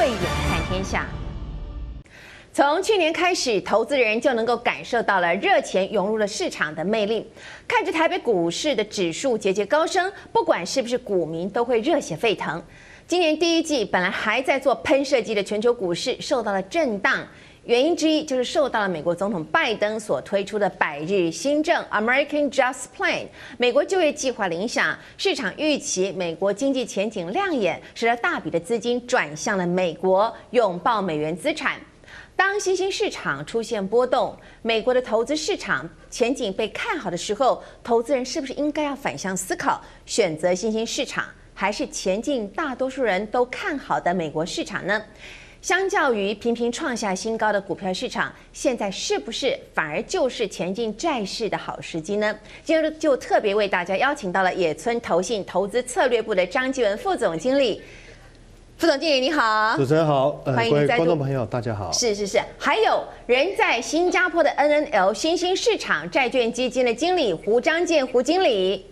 慧眼看天下。从去年开始，投资人就能够感受到了热钱涌入了市场的魅力。看着台北股市的指数节节高升，不管是不是股民，都会热血沸腾。今年第一季本来还在做喷射机的全球股市受到了震荡，原因之一就是受到了美国总统拜登所推出的百日新政 American Jobs Plan 美国就业计划的影响，市场预期美国经济前景亮眼，使得大笔的资金转向了美国，拥抱美元资产。当新兴市场出现波动，美国的投资市场前景被看好的时候，投资人是不是应该要反向思考，选择新兴市场，还是前进大多数人都看好的美国市场呢？相较于频频创下新高的股票市场，现在是不是反而就是前进债市的好时机呢？今天就特别为大家邀请到了野村投信投资策略部的张继文副总经理。副总经理你好，主持人好，欢迎观众朋友大家好。是是是，还有人在新加坡的 NNL 新兴市场债券基金的经理胡章健胡经理，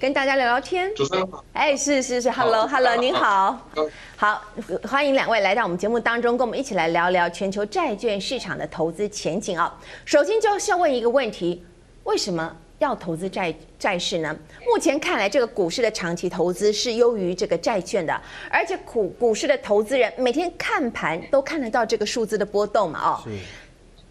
跟大家聊聊天。主持人好，哎，是是是，Hello Hello，您好，好，欢迎两位来到我们节目当中，跟我们一起来聊聊全球债券市场的投资前景啊。首先就是要问一个问题，为什么？要投资债债市呢？目前看来，这个股市的长期投资是优于这个债券的，而且股股市的投资人每天看盘都看得到这个数字的波动嘛？哦。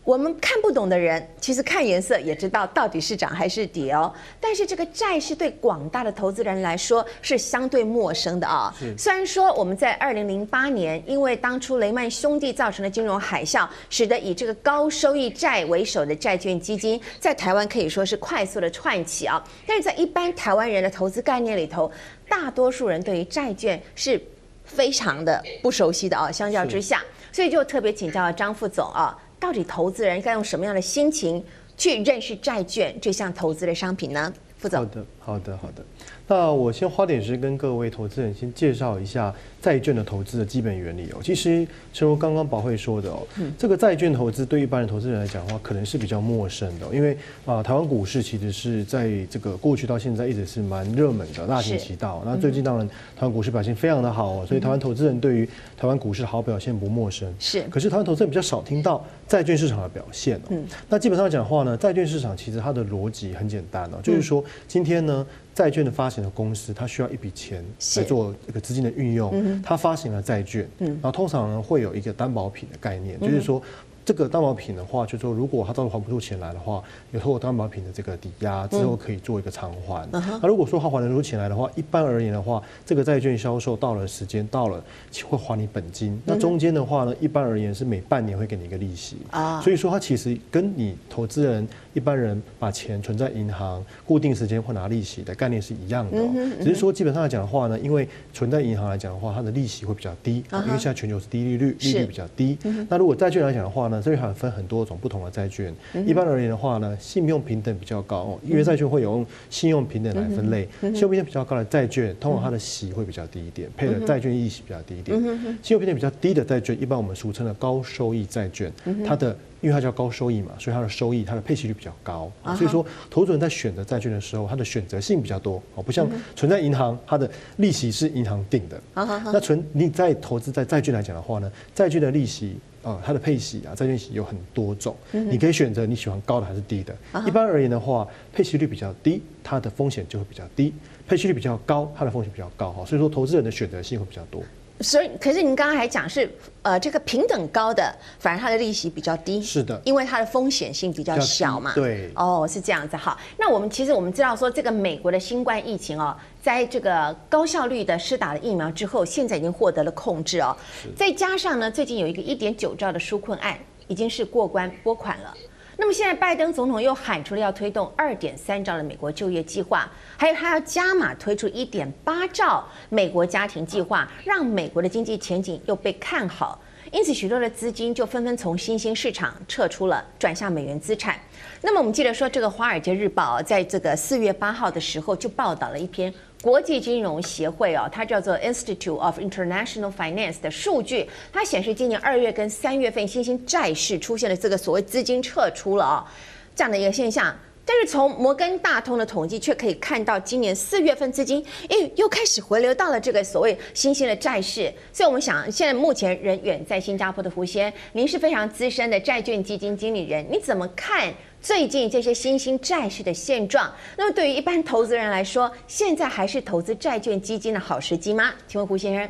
我们看不懂的人，其实看颜色也知道到底是涨还是跌哦。但是这个债是对广大的投资人来说是相对陌生的啊。虽然说我们在二零零八年，因为当初雷曼兄弟造成的金融海啸，使得以这个高收益债为首的债券基金在台湾可以说是快速的窜起啊。但是在一般台湾人的投资概念里头，大多数人对于债券是非常的不熟悉的啊。相较之下，所以就特别请教张副总啊。到底投资人该用什么样的心情去认识债券这项投资的商品呢？副总。好的，好的，好的。那我先花点时间跟各位投资人先介绍一下债券的投资的基本原理哦。其实，正如刚刚宝慧说的哦，这个债券投资对一般的投资人来讲的话，可能是比较陌生的，因为啊，台湾股市其实是在这个过去到现在一直是蛮热门的，大行其道。那最近当然台湾股市表现非常的好哦，所以台湾投资人对于台湾股市的好表现不陌生。是。可是台湾投资人比较少听到债券市场的表现哦。嗯。那基本上讲的话呢，债券市场其实它的逻辑很简单哦，就是说今天呢。债券的发行的公司，它需要一笔钱来做这个资金的运用，它发行了债券，然后通常呢会有一个担保品的概念，就是说。这个担保品的话，就是说如果他到时候还不出钱来的话，有透过担保品的这个抵押之后可以做一个偿还。那如果说他还得出钱来的话，一般而言的话，这个债券销售到了时间到了会还你本金。那中间的话呢，一般而言是每半年会给你一个利息。啊，所以说它其实跟你投资人一般人把钱存在银行，固定时间会拿利息的概念是一样的。只是说基本上来讲的话呢，因为存在银行来讲的话，它的利息会比较低，因为现在全球是低利率，利率比较低。那如果债券来讲的话呢？这里还分很多种不同的债券。一般而言的话呢，信用平等比较高，因为债券会有用信用平等来分类。信用平等比较高的债券，通常它的息会比较低一点，配的债券利息比较低一点。信用平等比较低的债券，一般我们俗称的高收益债券，它的因为它叫高收益嘛，所以它的收益、它的配息率比较高。所以说，投资人在选择债券的时候，它的选择性比较多。哦，不像存在银行，它的利息是银行定的。那存你在投资在债券来讲的话呢，债券的利息。啊、呃，它的配息啊，债券息有很多种，你可以选择你喜欢高的还是低的。一般而言的话，配息率比较低，它的风险就会比较低；配息率比较高，它的风险比较高。哈，所以说投资人的选择性会比较多。所以，可是您刚刚还讲是，呃，这个平等高的，反而它的利息比较低。是的，因为它的风险性比较小嘛。对。哦，是这样子。好，那我们其实我们知道说，这个美国的新冠疫情哦，在这个高效率的施打了疫苗之后，现在已经获得了控制哦。再加上呢，最近有一个一点九兆的纾困案，已经是过关拨款了。那么现在拜登总统又喊出了要推动二点三兆的美国就业计划，还有他要加码推出一点八兆美国家庭计划，让美国的经济前景又被看好，因此许多的资金就纷纷从新兴市场撤出了，转向美元资产。那么我们记得说，这个《华尔街日报》在这个四月八号的时候就报道了一篇。国际金融协会哦，它叫做 Institute of International Finance 的数据，它显示今年二月跟三月份新兴债市出现了这个所谓资金撤出了啊，这样的一个现象，但是从摩根大通的统计却可以看到，今年四月份资金诶又开始回流到了这个所谓新兴的债市。所以我们想，现在目前人远在新加坡的胡先，您是非常资深的债券基金经理人，你怎么看最近这些新兴债市的现状？那么对于一般投资人来说，现在还是投资债券基金的好时机吗？请问胡先生。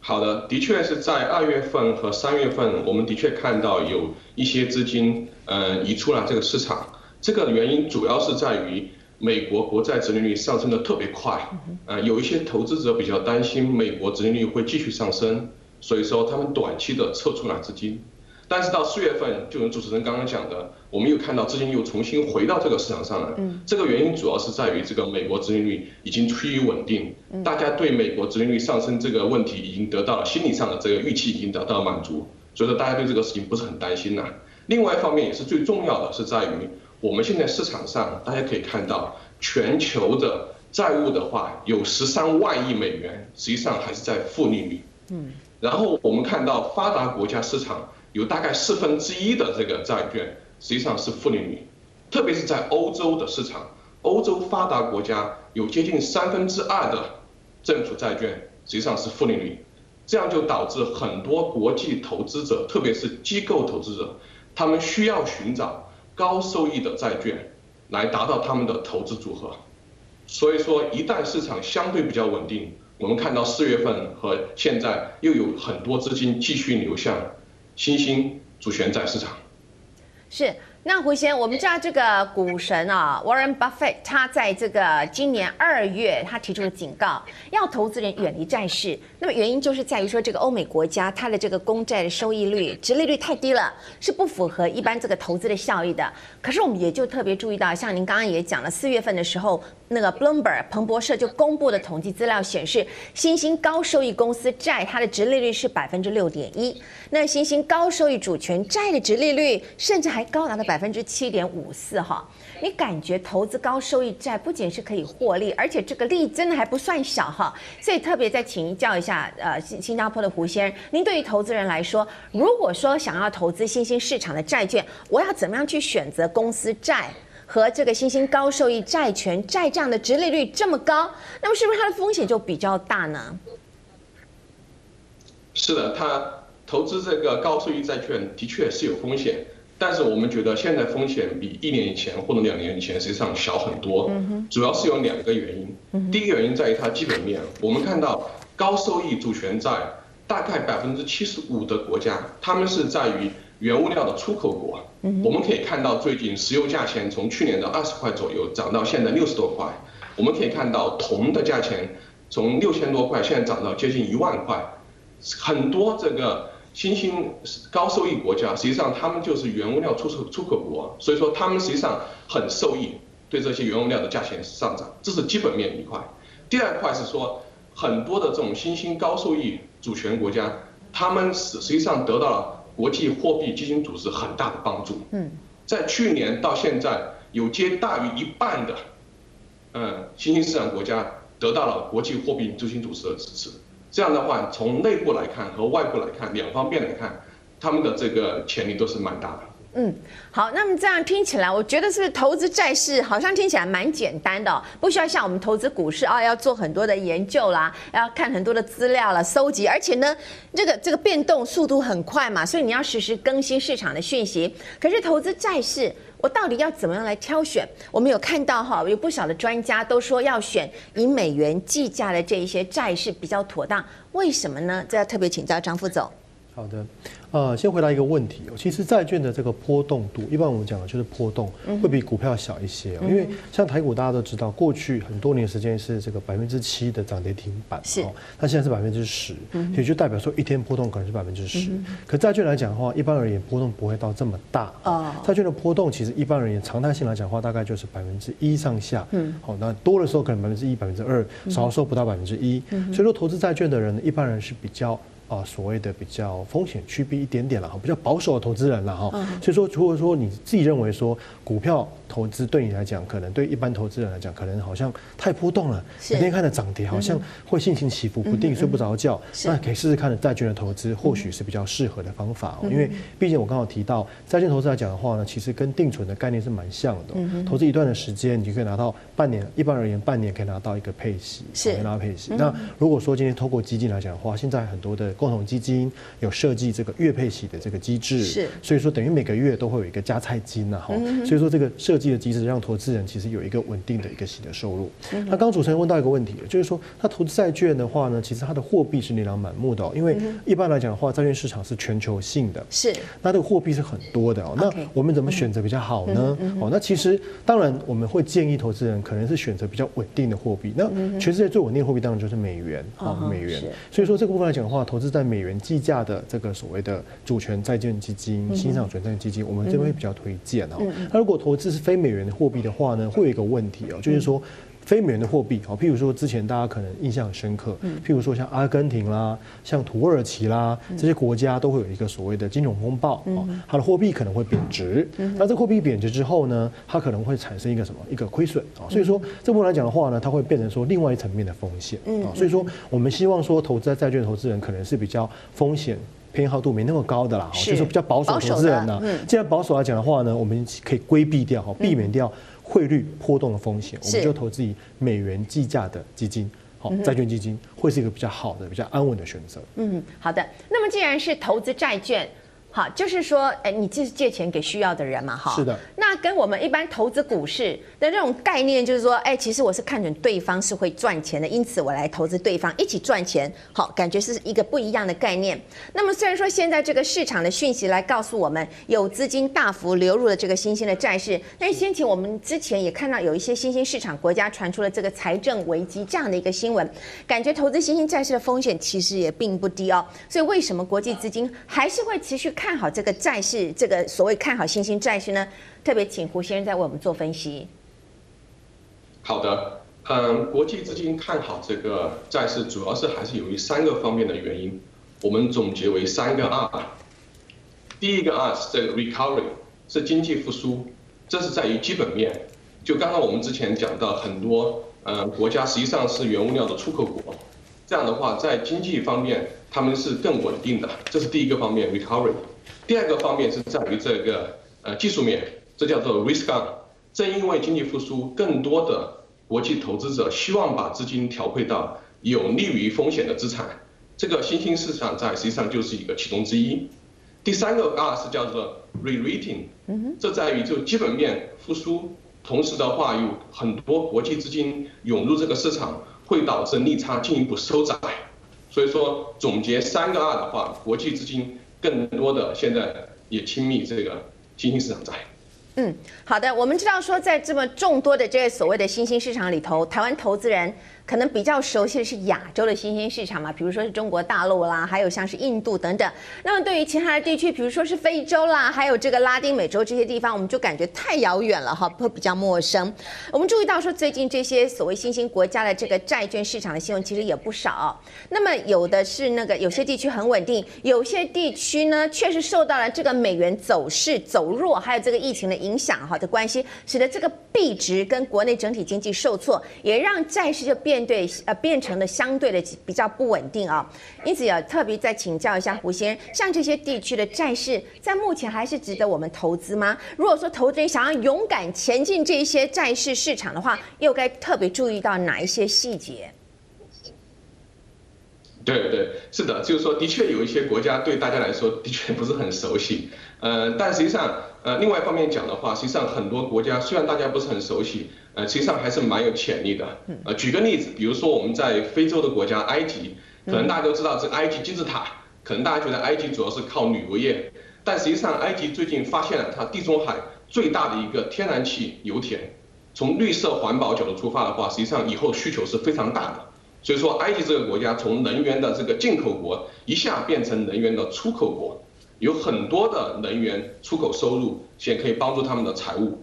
好的，的确是在二月份和三月份，我们的确看到有一些资金，呃，移出了这个市场。这个原因主要是在于美国国债殖利率上升的特别快，呃，有一些投资者比较担心美国殖利率会继续上升，所以说他们短期的撤出了资金。但是到四月份，就如主持人刚刚讲的，我们又看到资金又重新回到这个市场上来。嗯，这个原因主要是在于这个美国殖利率已经趋于稳定，大家对美国殖利率上升这个问题已经得到了心理上的这个预期已经得到了满足，所以说大家对这个事情不是很担心了。另外一方面也是最重要的是在于我们现在市场上大家可以看到，全球的债务的话有十三万亿美元，实际上还是在负利率。嗯，然后我们看到发达国家市场。有大概四分之一的这个债券实际上是负利率，特别是在欧洲的市场，欧洲发达国家有接近三分之二的政府债券实际上是负利率，这样就导致很多国际投资者，特别是机构投资者，他们需要寻找高收益的债券来达到他们的投资组合。所以说，一旦市场相对比较稳定，我们看到四月份和现在又有很多资金继续流向。新兴主权债市场是。那胡先，我们知道这个股神啊，Warren Buffett，他在这个今年二月，他提出了警告，要投资人远离债市。那么原因就是在于说，这个欧美国家它的这个公债的收益率、殖利率太低了，是不符合一般这个投资的效益的。可是我们也就特别注意到，像您刚刚也讲了，四月份的时候，那个 Bloomberg 彭博社就公布的统计资料显示，新兴高收益公司债它的殖利率是百分之六点一，那新兴高收益主权债的殖利率甚至还高达了。百分之七点五四哈，你感觉投资高收益债不仅是可以获利，而且这个利真的还不算小哈。所以特别再请教一下，呃，新新加坡的胡先生，您对于投资人来说，如果说想要投资新兴市场的债券，我要怎么样去选择公司债和这个新兴高收益债权债账的殖利率这么高，那么是不是它的风险就比较大呢？是的，它投资这个高收益债券的确是有风险。但是我们觉得现在风险比一年以前或者两年以前实际上小很多，主要是有两个原因。第一个原因在于它基本面，我们看到高收益主权债大概百分之七十五的国家，他们是在于原物料的出口国。我们可以看到最近石油价钱从去年的二十块左右涨到现在六十多块，我们可以看到铜的价钱从六千多块现在涨到接近一万块，很多这个。新兴高收益国家，实际上他们就是原物料出口出口国，所以说他们实际上很受益，对这些原物料的价钱上涨，这是基本面一块。第二块是说，很多的这种新兴高收益主权国家，他们实实际上得到了国际货币基金组织很大的帮助。嗯，在去年到现在，有接大于一半的，嗯，新兴市场国家得到了国际货币基金组织的支持。这样的话，从内部来看和外部来看，两方面来看，他们的这个潜力都是蛮大的。嗯，好，那么这样听起来，我觉得是是投资债市，好像听起来蛮简单的，不需要像我们投资股市啊，要做很多的研究啦，要看很多的资料啦，搜集，而且呢，这个这个变动速度很快嘛，所以你要实时更新市场的讯息。可是投资债市，我到底要怎么样来挑选？我们有看到哈，有不少的专家都说要选以美元计价的这一些债市比较妥当，为什么呢？这要特别请教张副总。好的。呃，先回答一个问题哦。其实债券的这个波动度，一般我们讲的就是波动会比股票小一些哦。因为像台股大家都知道，过去很多年时间是这个百分之七的涨跌停板是，那现在是百分之十，也就代表说一天波动可能是百分之十。可债券来讲的话，一般而言波动不会到这么大啊。债券的波动其实一般而言常态性来讲的话，大概就是百分之一上下。嗯，好，那多的时候可能百分之一、百分之二，少的时候不到百分之一。所以说，投资债券的人一般人是比较。啊，所谓的比较风险区避一点点了哈，比较保守的投资人了哈。所以说，如果说你自己认为说股票投资对你来讲，可能对一般投资人来讲，可能好像太波动了，每天看着涨跌，好像会心情起伏不定，睡不着觉。那可以试试看的债券的投资，或许是比较适合的方法哦。因为毕竟我刚好提到债券投资来讲的话呢，其实跟定存的概念是蛮像的。投资一段的时间，你就可以拿到半年，一般而言半年可以拿到一个配息，可以拿到配息。那如果说今天透过基金来讲的话，现在很多的共同基金有设计这个月配息的这个机制，是，所以说等于每个月都会有一个加菜金呐哈。所以说这个设计的机制让投资人其实有一个稳定的一个新的收入。那刚刚主持人问到一个问题，就是说他投资债券的话呢，其实它的货币是琳琅满目的哦。因为一般来讲的话，债券市场是全球性的，是。那这个货币是很多的哦。那我们怎么选择比较好呢？哦，那其实当然我们会建议投资人可能是选择比较稳定的货币。那全世界最稳定的货币当然就是美元啊，美元。所以说这个部分来讲的话，投资在美元计价的这个所谓的主权债券基金、新兴主权债券基金，我们这边会比较推荐哦。那如果投资是非美元的货币的话呢，会有一个问题哦，就是说。非美元的货币，好，譬如说之前大家可能印象很深刻，譬如说像阿根廷啦、像土耳其啦这些国家都会有一个所谓的金融风暴，它的货币可能会贬值。那这货币贬值之后呢，它可能会产生一个什么？一个亏损啊。所以说这部分来讲的话呢，它会变成说另外一层面的风险啊。所以说我们希望说投资在债券投资人可能是比较风险偏好度没那么高的啦，就是比较保守投资人呢。既然保守来讲的话呢，我们可以规避掉哈，避免掉。汇率波动的风险，我们就投资以美元计价的基金，好，债券基金会是一个比较好的、比较安稳的选择。嗯，好的。那么既然是投资债券。好，就是说，哎，你就是借钱给需要的人嘛，哈。是的。那跟我们一般投资股市的这种概念，就是说，哎，其实我是看准对方是会赚钱的，因此我来投资对方一起赚钱。好，感觉是一个不一样的概念。那么虽然说现在这个市场的讯息来告诉我们有资金大幅流入了这个新兴的债市，但是先前我们之前也看到有一些新兴市场国家传出了这个财政危机这样的一个新闻，感觉投资新兴债市的风险其实也并不低哦。所以为什么国际资金还是会持续看？好这个债市，这个所谓看好新兴债市呢？特别请胡先生再为我们做分析。好的，嗯，国际资金看好这个债市，主要是还是由于三个方面的原因，我们总结为三个 R。第一个 R 是这个 recovery，是经济复苏，这是在于基本面。就刚刚我们之前讲到很多，嗯，国家实际上是原物料的出口国。这样的话，在经济方面，他们是更稳定的，这是第一个方面 recovery。第二个方面是在于这个呃技术面，这叫做 risk on。正因为经济复苏，更多的国际投资者希望把资金调配到有利于风险的资产，这个新兴市场在实际上就是一个其中之一。第三个 R 是叫做 re-rating，这在于就基本面复苏，同时的话有很多国际资金涌入这个市场。会导致利差进一步收窄，所以说总结三个二的话，国际资金更多的现在也亲密这个新兴市场债。嗯，好的，我们知道说在这么众多的这些所谓的新兴市场里头，台湾投资人。可能比较熟悉的是亚洲的新兴市场嘛，比如说是中国大陆啦，还有像是印度等等。那么对于其他的地区，比如说是非洲啦，还有这个拉丁美洲这些地方，我们就感觉太遥远了哈，会比较陌生。我们注意到说，最近这些所谓新兴国家的这个债券市场的新闻其实也不少。那么有的是那个有些地区很稳定，有些地区呢确实受到了这个美元走势走弱，还有这个疫情的影影响哈的关系，使得这个币值跟国内整体经济受挫，也让债市就变。对呃变成了相对的比较不稳定啊，因此要特别再请教一下胡先生，像这些地区的债市，在目前还是值得我们投资吗？如果说投资人想要勇敢前进这些债市市场的话，又该特别注意到哪一些细节？对对，是的，就是说，的确有一些国家对大家来说的确不是很熟悉，呃，但实际上，呃，另外一方面讲的话，实际上很多国家虽然大家不是很熟悉。呃，实际上还是蛮有潜力的。呃，举个例子，比如说我们在非洲的国家埃及，可能大家都知道这个埃及金字塔，可能大家觉得埃及主要是靠旅游业，但实际上埃及最近发现了它地中海最大的一个天然气油田。从绿色环保角度出发的话，实际上以后需求是非常大的。所以说，埃及这个国家从能源的这个进口国一下变成能源的出口国，有很多的能源出口收入，且可以帮助他们的财务。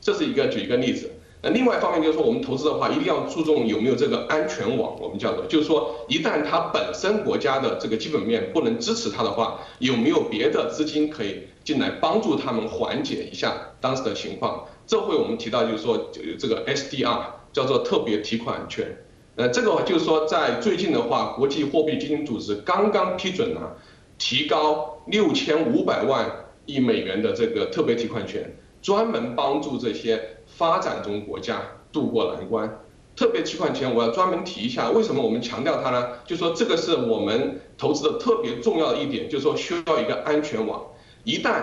这是一个举一个例子。那另外一方面就是说，我们投资的话，一定要注重有没有这个安全网，我们叫做，就是说，一旦它本身国家的这个基本面不能支持它的话，有没有别的资金可以进来帮助他们缓解一下当时的情况？这会我们提到就是说，这个 SDR 叫做特别提款权。呃，这个就是说，在最近的话，国际货币基金组织刚刚批准了提高六千五百万亿美元的这个特别提款权，专门帮助这些发展中国家渡过难关。特别提款权，我要专门提一下，为什么我们强调它呢？就说，这个是我们投资的特别重要的一点，就是说需要一个安全网，一旦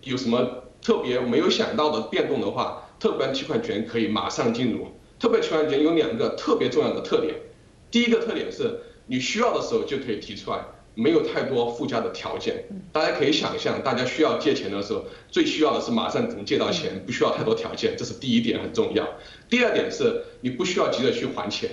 有什么特别没有想到的变动的话，特别提款权可以马上进入。特别提款权有两个特别重要的特点，第一个特点是你需要的时候就可以提出来，没有太多附加的条件。大家可以想象，大家需要借钱的时候，最需要的是马上能借到钱，不需要太多条件，这是第一点很重要。第二点是你不需要急着去还钱，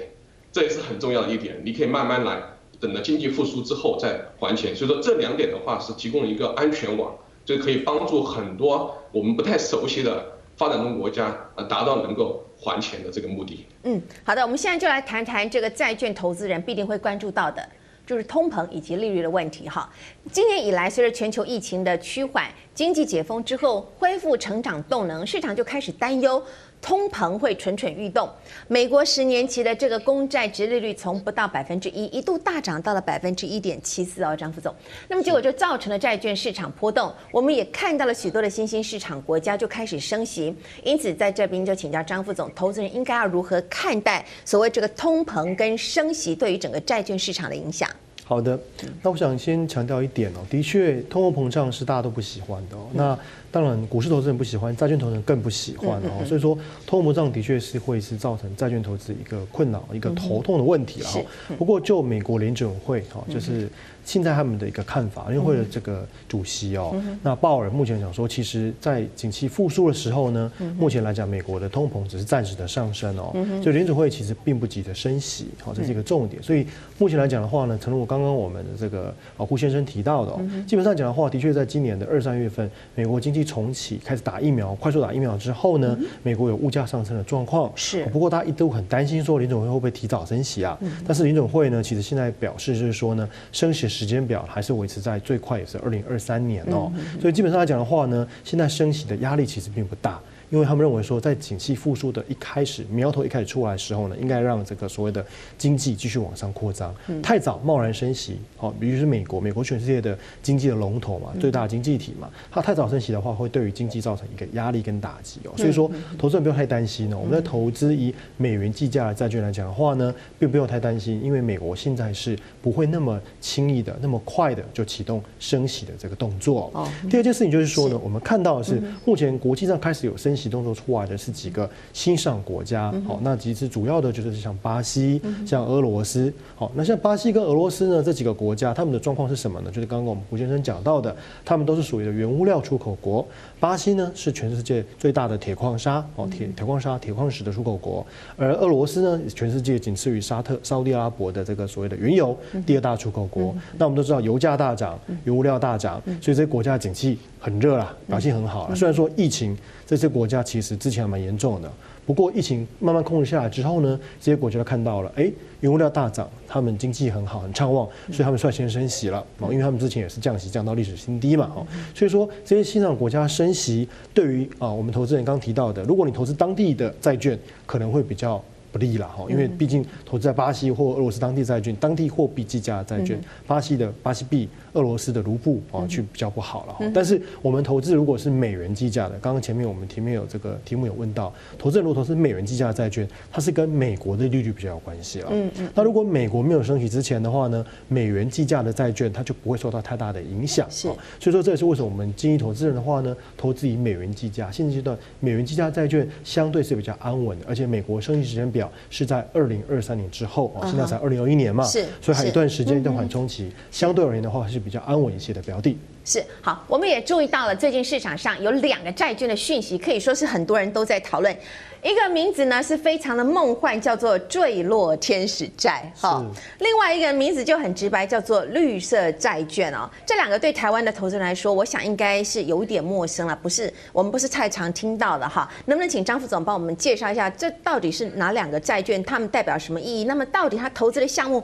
这也是很重要的一点，你可以慢慢来，等到经济复苏之后再还钱。所以说这两点的话是提供了一个安全网，就可以帮助很多我们不太熟悉的发展中国家啊达到能够。还钱的这个目的。嗯，好的，我们现在就来谈谈这个债券投资人必定会关注到的，就是通膨以及利率的问题。哈，今年以来，随着全球疫情的趋缓，经济解封之后恢复成长动能，市场就开始担忧。通膨会蠢蠢欲动，美国十年期的这个公债殖利率从不到百分之一，一度大涨到了百分之一点七四哦，张副总。那么结果就造成了债券市场波动，我们也看到了许多的新兴市场国家就开始升息，因此在这边就请教张副总，投资人应该要如何看待所谓这个通膨跟升息对于整个债券市场的影响？好的，那我想先强调一点哦，的确，通货膨胀是大家都不喜欢的哦。那当然，股市投资人不喜欢，债券投资人更不喜欢哦。所以说，通货膨胀的确是会是造成债券投资一个困扰、一个头痛的问题啊。不过，就美国联准会哈，就是现在他们的一个看法，联准会的这个主席哦，那鲍尔目前讲说，其实，在景气复苏的时候呢，目前来讲，美国的通膨只是暂时的上升哦，所以联准会其实并不急着升息，好，这是一个重点。所以目前来讲的话呢，正如我刚刚我们的这个啊胡先生提到的，基本上讲的话，的确在今年的二三月份，美国经济重启开始打疫苗，快速打疫苗之后呢，美国有物价上升的状况。是，不过大家一度很担心说林总会会不会提早升息啊？但是林总会呢，其实现在表示就是说呢，升息时间表还是维持在最快也是二零二三年哦。所以基本上来讲的话呢，现在升息的压力其实并不大。因为他们认为说，在景气复苏的一开始，苗头一开始出来的时候呢，应该让这个所谓的经济继续往上扩张。太早贸然升息，好，比如是美国，美国全世界的经济的龙头嘛，最大的经济体嘛，它太早升息的话，会对于经济造成一个压力跟打击哦。所以说，投资人不用太担心哦。我们在投资以美元计价的债券来讲的话呢，并不用太担心，因为美国现在是不会那么轻易的、那么快的就启动升息的这个动作。哦。第二件事情就是说呢，我们看到的是目前国际上开始有升。动作出来的是几个新上国家，好，那其实主要的就是像巴西、像俄罗斯，好，那像巴西跟俄罗斯呢这几个国家，他们的状况是什么呢？就是刚刚我们胡先生讲到的，他们都是属于的原物料出口国。巴西呢是全世界最大的铁矿砂，哦，铁铁矿砂、铁矿石的出口国，而俄罗斯呢，全世界仅次于沙特、沙特阿拉伯的这个所谓的原油第二大出口国。那我们都知道，油价大涨，原物料大涨，所以这些国家的景气很热啦，表现很好了。虽然说疫情这些国家其实之前还蛮严重的。不过疫情慢慢控制下来之后呢，这些国家都看到了，哎，原物料大涨，他们经济很好，很畅旺，所以他们率先升息了，哦，因为他们之前也是降息降到历史新低嘛，哦，所以说这些新兴国家升息，对于啊我们投资人刚提到的，如果你投资当地的债券，可能会比较。不利了哈，因为毕竟投资在巴西或俄罗斯当地债券，当地货币计价的债券，巴西的巴西币、俄罗斯的卢布啊，去比较不好了哈。但是我们投资如果是美元计价的，刚刚前面我们前面有这个题目有问到，投资人如果投资美元计价的债券，它是跟美国的利率比较有关系了。嗯嗯。那如果美国没有升息之前的话呢，美元计价的债券它就不会受到太大的影响。是。所以说这也是为什么我们建议投资人的话呢，投资以美元计价，现阶段美元计价债券相对是比较安稳的，而且美国升息时间表。是在二零二三年之后啊，现在才二零二一年嘛，是，所以还有一段时间一段缓冲期，相对而言的话是比较安稳一些的标的。是好，我们也注意到了最近市场上有两个债券的讯息，可以说是很多人都在讨论。一个名字呢是非常的梦幻，叫做坠落天使债。好，另外一个名字就很直白，叫做绿色债券哦。这两个对台湾的投资人来说，我想应该是有一点陌生了，不是我们不是太常听到的哈。能不能请张副总帮我们介绍一下，这到底是哪两个债券？它们代表什么意义？那么到底他投资的项目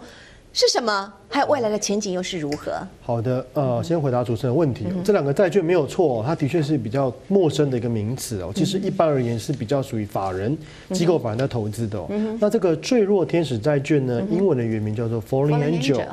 是什么？还有未来的前景又是如何？好的，呃，先回答主持人的问题。这两个债券没有错，它的确是比较陌生的一个名词哦。其实一般而言是比较属于法人机构法人在投资的。那这个坠落天使债券呢，英文的原名叫做 Falling Angel。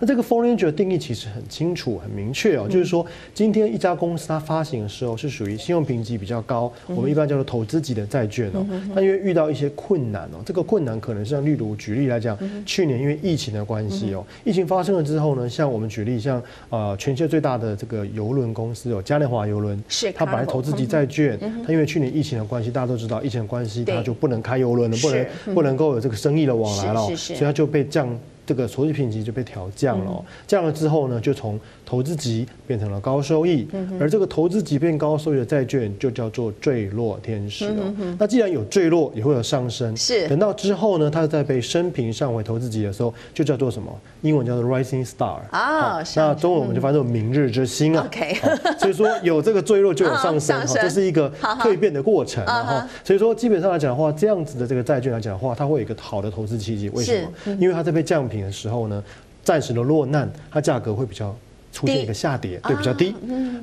那这个 Falling Angel 的定义其实很清楚、很明确哦，就是说今天一家公司它发行的时候是属于信用评级比较高，我们一般叫做投资级的债券哦。那因为遇到一些困难哦，这个困难可能是像例如举例来讲，去年因为疫情的关系哦。疫情发生了之后呢，像我们举例，像呃，全世界最大的这个邮轮公司有嘉年华邮轮，是它本来投资级债券，它因为去年疫情的关系，大家都知道疫情的关系，它就不能开邮轮了，不能不能够有这个生意的往来了，所以它就被降。这个投资评级就被调降了，哦，降了之后呢，就从投资级变成了高收益，而这个投资级变高收益的债券就叫做坠落天使哦。那既然有坠落，也会有上升，是。等到之后呢，它再被升平上回投资级的时候，就叫做什么？英文叫做 rising star 啊。那中文我们就翻译成明日之星啊。OK，所以说有这个坠落就有上升，哈，这是一个蜕变的过程，然后所以说基本上来讲的话，这样子的这个债券来讲的话，它会有一个好的投资契机。为什么？因为它在被降品。的时候呢，暂时的落难，它价格会比较出现一个下跌，对，比较低。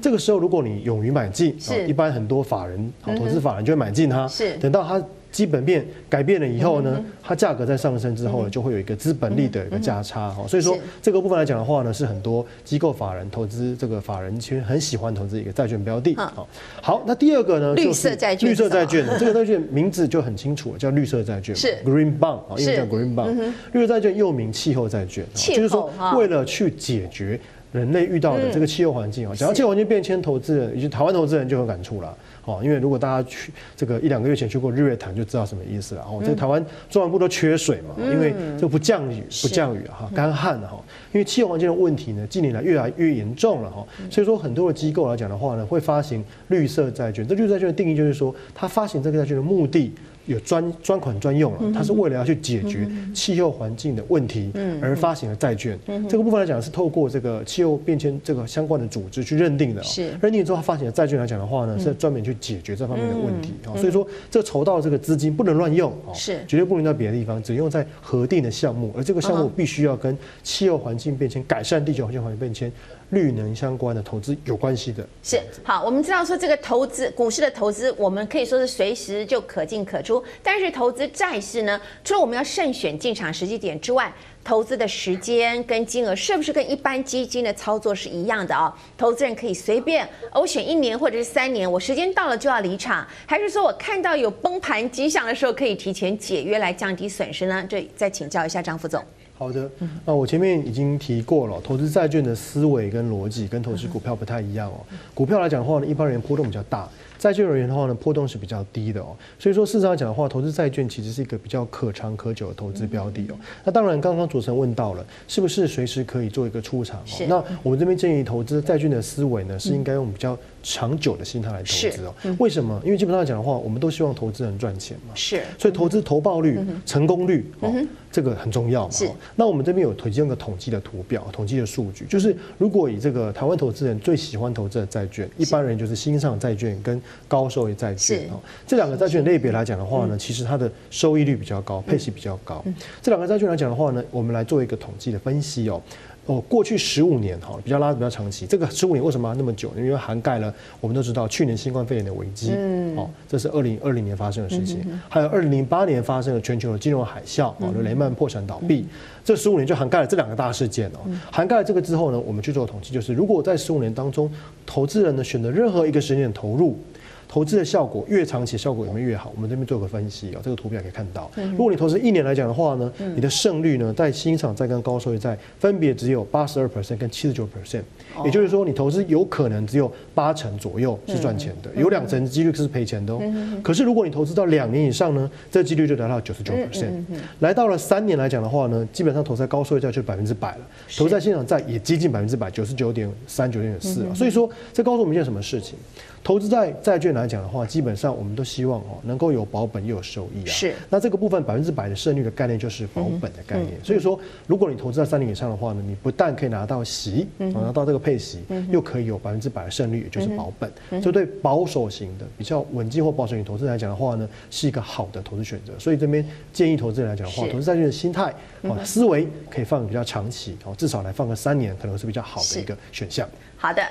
这个时候，如果你勇于买进，一般很多法人、投资法人就会买进它。是，等到它。基本面改变了以后呢，它价格在上升之后呢，就会有一个资本利的一个价差哈。所以说这个部分来讲的话呢，是很多机构法人投资这个法人圈很喜欢投资一个债券标的。好，好，那第二个呢，绿色债券。绿色债券，这个债券名字就很清楚，叫绿色债券，是 Green Bond 啊，英文叫 Green Bond。绿色债券又名气候债券，就是说为了去解决人类遇到的这个气候环境啊，讲到气候环境变迁，投资人以及台湾投资人就有感触了。哦，因为如果大家去这个一两个月前去过日月潭，就知道什么意思了。哦，这个台湾中南部都缺水嘛，因为这不降雨，不降雨哈，干旱哈。因为气候环境的问题呢，近年来越来越严重了哈。所以说，很多的机构来讲的话呢，会发行绿色债券。这绿色债券的定义就是说，它发行这个债券的目的。有专专款专用了，它是为了要去解决气候环境的问题而发行的债券。这个部分来讲是透过这个气候变迁这个相关的组织去认定的。是。认定之后，它发行的债券来讲的话呢，是专门去解决这方面的问题。所以说，这筹到的这个资金不能乱用，是。绝对不能在别的地方，只用在核定的项目，而这个项目必须要跟气候环境变迁、改善地球环境环境变迁。绿能相关的投资有关系的，是好。我们知道说这个投资股市的投资，我们可以说是随时就可进可出。但是投资债市呢，除了我们要慎选进场时机点之外，投资的时间跟金额是不是跟一般基金的操作是一样的啊？投资人可以随便，我选一年或者是三年，我时间到了就要离场，还是说我看到有崩盘迹象的时候可以提前解约来降低损失呢？这再请教一下张副总。好的，那我前面已经提过了，投资债券的思维跟逻辑跟投资股票不太一样哦。股票来讲的话呢，一般人波动比较大。债券而言的话呢，波动是比较低的哦，所以说事实上讲的话，投资债券其实是一个比较可长可久的投资标的哦。那当然，刚刚主持人问到了，是不是随时可以做一个出场？哦。那我们这边建议投资债券的思维呢，是应该用比较长久的心态来投资哦。为什么？因为基本上讲的话，我们都希望投资人赚钱嘛。是。所以投资投报率、成功率哦，这个很重要嘛。是。那我们这边有推荐个统计的图表，统计的数据，就是如果以这个台湾投资人最喜欢投资的债券，一般人就是新上债券跟高收益债券哦，这两个债券类别来讲的话呢，其实它的收益率比较高，配息比较高。这两个债券来讲的话呢，我们来做一个统计的分析哦。哦，过去十五年哈，比较拉的比较长期。这个十五年为什么要那么久？因为涵盖了我们都知道去年新冠肺炎的危机，哦，这是二零二零年发生的事情，还有二零零八年发生的全球的金融海啸，哦，雷曼破产倒闭，这十五年就涵盖了这两个大事件哦。涵盖了这个之后呢，我们去做统计，就是如果在十五年当中，投资人呢选择任何一个时间点投入。投资的效果越长期，效果有没有越好？我们这边做个分析啊，这个图表可以看到。如果你投资一年来讲的话呢，你的胜率呢，在新场债跟高收益债分别只有八十二 percent 跟七十九 percent，也就是说，你投资有可能只有八成左右是赚钱的，有两成几率是赔钱的哦。可是如果你投资到两年以上呢，这几率就达到九十九 percent。来到了三年来讲的话呢，基本上投资在高收益债就百分之百了，投资在新场债也接近百分之百，九十九点三九点四啊。所以说，这告诉我们一件什么事情？投资在债券来讲的话，基本上我们都希望哦能够有保本又有收益啊。是。那这个部分百分之百的胜率的概念就是保本的概念。嗯、所以说，如果你投资在三年以上的话呢，你不但可以拿到息，嗯、拿到这个配息，嗯、又可以有百分之百的胜率，也就是保本。嗯、所以对保守型的比较稳健或保守型投资来讲的话呢，是一个好的投资选择。所以这边建议投资人来讲的话，投资债券的心态啊思维可以放比较长期哦，至少来放个三年，可能是比较好的一个选项。好的。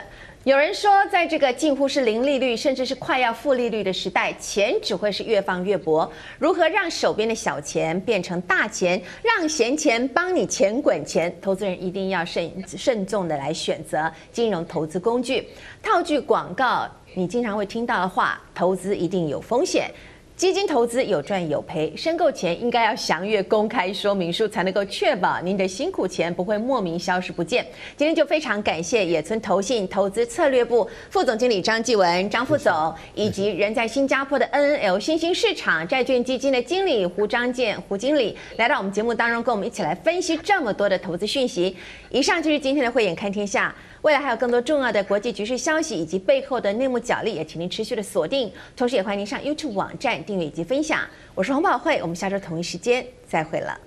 有人说，在这个近乎是零利率，甚至是快要负利率的时代，钱只会是越放越薄。如何让手边的小钱变成大钱，让闲钱帮你钱滚钱？投资人一定要慎慎重的来选择金融投资工具。套句广告，你经常会听到的话：投资一定有风险。基金投资有赚有赔，申购前应该要详阅公开说明书，才能够确保您的辛苦钱不会莫名消失不见。今天就非常感谢野村投信投资策略部副总经理张继文张副总，以及人在新加坡的 NNL 新兴市场债券基金的经理胡章健胡经理来到我们节目当中，跟我们一起来分析这么多的投资讯息。以上就是今天的慧眼看天下。未来还有更多重要的国际局势消息以及背后的内幕角力，也请您持续的锁定。同时，也欢迎您上 YouTube 网站订阅以及分享。我是洪宝慧，我们下周同一时间再会了。